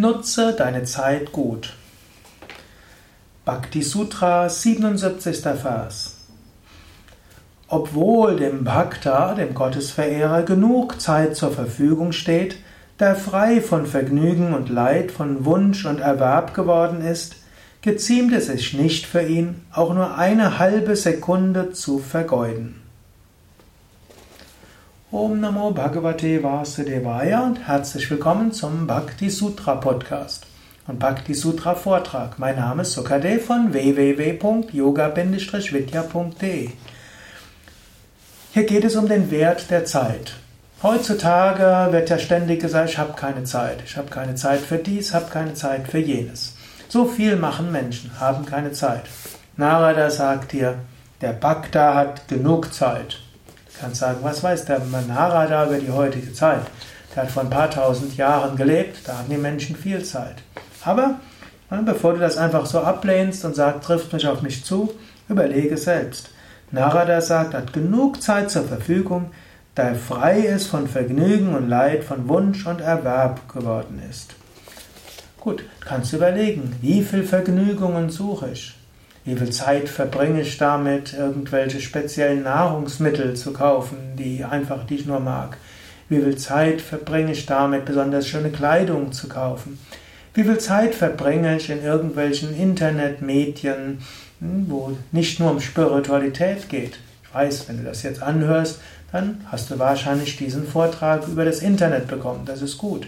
Nutze deine Zeit gut. Bhakti Sutra, 77. Vers. Obwohl dem Bhakta, dem Gottesverehrer, genug Zeit zur Verfügung steht, der frei von Vergnügen und Leid, von Wunsch und Erwerb geworden ist, geziemt es sich nicht für ihn, auch nur eine halbe Sekunde zu vergeuden. Om Namo Bhagavate Vasudevaya und herzlich willkommen zum Bhakti Sutra Podcast und Bhakti Sutra Vortrag. Mein Name ist Sukade von www.yoga-vidya.de. Hier geht es um den Wert der Zeit. Heutzutage wird ja ständig gesagt, ich habe keine Zeit, ich habe keine Zeit für dies, habe keine Zeit für jenes. So viel machen Menschen, haben keine Zeit. Narada sagt hier, der Bhakta hat genug Zeit kannst sagen, was weiß der Narada über die heutige Zeit? Der hat vor ein paar tausend Jahren gelebt, da hatten die Menschen viel Zeit. Aber bevor du das einfach so ablehnst und sagst, trifft mich auf mich zu, überlege selbst. Narada sagt, hat genug Zeit zur Verfügung, da er frei ist von Vergnügen und Leid, von Wunsch und Erwerb geworden ist. Gut, kannst du überlegen, wie viel Vergnügungen suche ich? Wie viel Zeit verbringe ich damit, irgendwelche speziellen Nahrungsmittel zu kaufen, die einfach die ich nur mag? Wie viel Zeit verbringe ich damit, besonders schöne Kleidung zu kaufen? Wie viel Zeit verbringe ich in irgendwelchen Internetmedien, hm, wo nicht nur um Spiritualität geht? Ich weiß, wenn du das jetzt anhörst, dann hast du wahrscheinlich diesen Vortrag über das Internet bekommen. Das ist gut.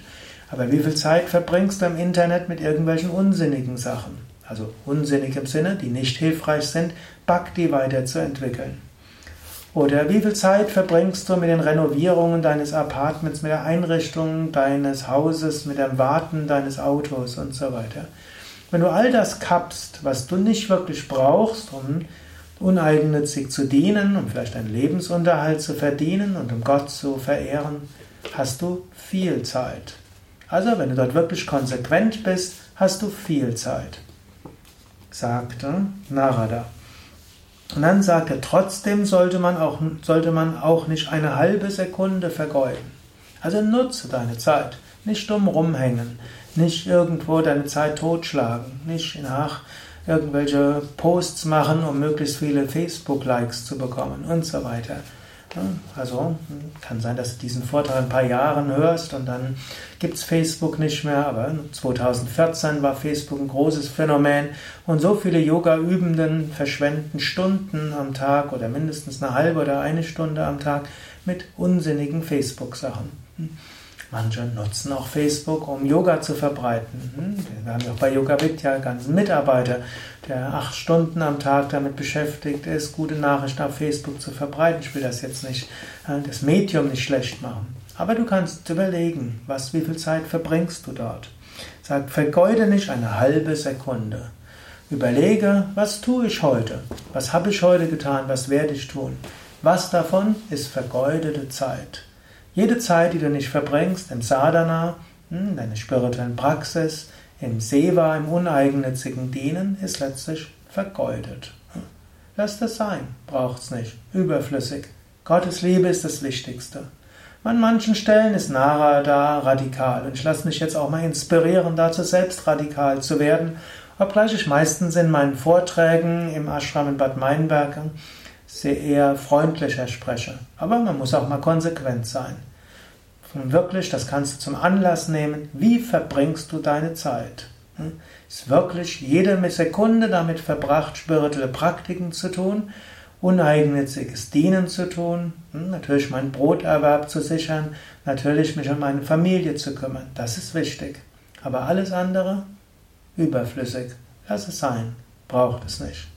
Aber wie viel Zeit verbringst du im Internet mit irgendwelchen unsinnigen Sachen? Also unsinnig im Sinne, die nicht hilfreich sind, Bhakti weiterzuentwickeln. Oder wie viel Zeit verbringst du mit den Renovierungen deines Apartments, mit der Einrichtung deines Hauses, mit dem Warten deines Autos und so weiter. Wenn du all das kappst, was du nicht wirklich brauchst, um uneigennützig zu dienen, um vielleicht einen Lebensunterhalt zu verdienen und um Gott zu verehren, hast du viel Zeit. Also, wenn du dort wirklich konsequent bist, hast du viel Zeit sagte Narada. Und dann sagte trotzdem sollte man, auch, sollte man auch nicht eine halbe Sekunde vergeuden. Also nutze deine Zeit, nicht dumm rumhängen, nicht irgendwo deine Zeit totschlagen, nicht nach irgendwelche Posts machen, um möglichst viele Facebook-Likes zu bekommen und so weiter. Also kann sein, dass du diesen Vortrag ein paar Jahren hörst und dann gibt es Facebook nicht mehr, aber 2014 war Facebook ein großes Phänomen und so viele Yoga-Übenden verschwenden Stunden am Tag oder mindestens eine halbe oder eine Stunde am Tag mit unsinnigen Facebook-Sachen. Manche nutzen auch Facebook, um Yoga zu verbreiten. Hm? Wir haben ja auch bei Yoga Vidya einen ganzen Mitarbeiter, der acht Stunden am Tag damit beschäftigt ist, gute Nachrichten auf Facebook zu verbreiten. Ich will das jetzt nicht, äh, das Medium nicht schlecht machen. Aber du kannst überlegen, was, wie viel Zeit verbringst du dort. Sag, vergeude nicht eine halbe Sekunde. Überlege, was tue ich heute? Was habe ich heute getan? Was werde ich tun? Was davon ist vergeudete Zeit? Jede Zeit, die du nicht verbringst im Sadhana, hm, deiner spirituellen Praxis, im Seva, im uneigennützigen Dienen, ist letztlich vergeudet. Lass das sein, braucht's nicht, überflüssig. Gottes Liebe ist das Wichtigste. An manchen Stellen ist Narada radikal und ich lasse mich jetzt auch mal inspirieren, dazu selbst radikal zu werden, obgleich ich meistens in meinen Vorträgen im Ashram in Bad Meinberg sehr eher freundlicher spreche. Aber man muss auch mal konsequent sein. Und wirklich, das kannst du zum Anlass nehmen. Wie verbringst du deine Zeit? Hm? Ist wirklich jede Sekunde damit verbracht, spirituelle Praktiken zu tun, uneigennütziges Dienen zu tun, hm? natürlich meinen Broterwerb zu sichern, natürlich mich um meine Familie zu kümmern. Das ist wichtig. Aber alles andere überflüssig. Lass es sein. Braucht es nicht.